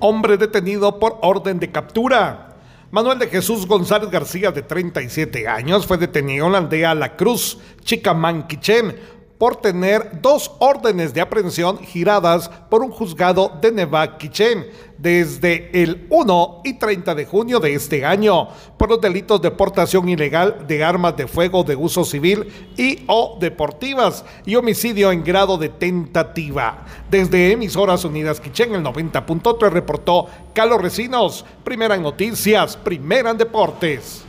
Hombre detenido por orden de captura. Manuel de Jesús González García, de 37 años, fue detenido en la aldea La Cruz, Chicamanquichén, por tener dos órdenes de aprehensión giradas por un juzgado de Nevaquichén desde el 1 y 30 de junio de este año por los delitos de portación ilegal de armas de fuego de uso civil y o deportivas y homicidio en grado de tentativa. Desde Emisoras Unidas Quichén, el 90.3 reportó Carlos Recinos, primera noticias, primera deportes.